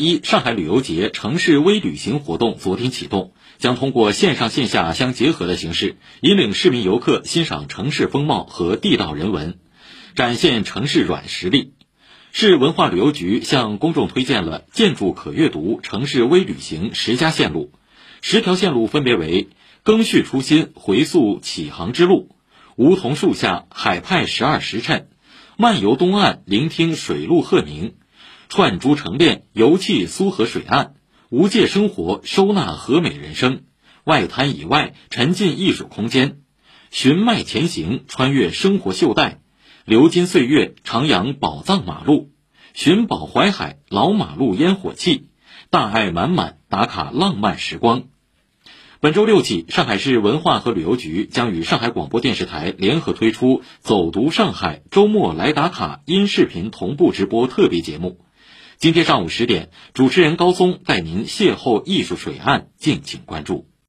一上海旅游节城市微旅行活动昨天启动，将通过线上线下相结合的形式，引领市民游客欣赏城市风貌和地道人文，展现城市软实力。市文化旅游局向公众推荐了建筑可阅读城市微旅行十佳线路，十条线路分别为：更续初心，回溯启航之路；梧桐树下，海派十二时辰；漫游东岸，聆听水陆鹤鸣。串珠成链，游憩苏河水岸；无界生活，收纳和美人生；外滩以外，沉浸艺术空间；寻脉前行，穿越生活袖带；流金岁月，徜徉宝藏马路；寻宝淮海，老马路烟火气；大爱满满，打卡浪漫时光。本周六起，上海市文化和旅游局将与上海广播电视台联合推出“走读上海，周末来打卡”音视频同步直播特别节目。今天上午十点，主持人高松带您邂逅艺术水岸，敬请关注。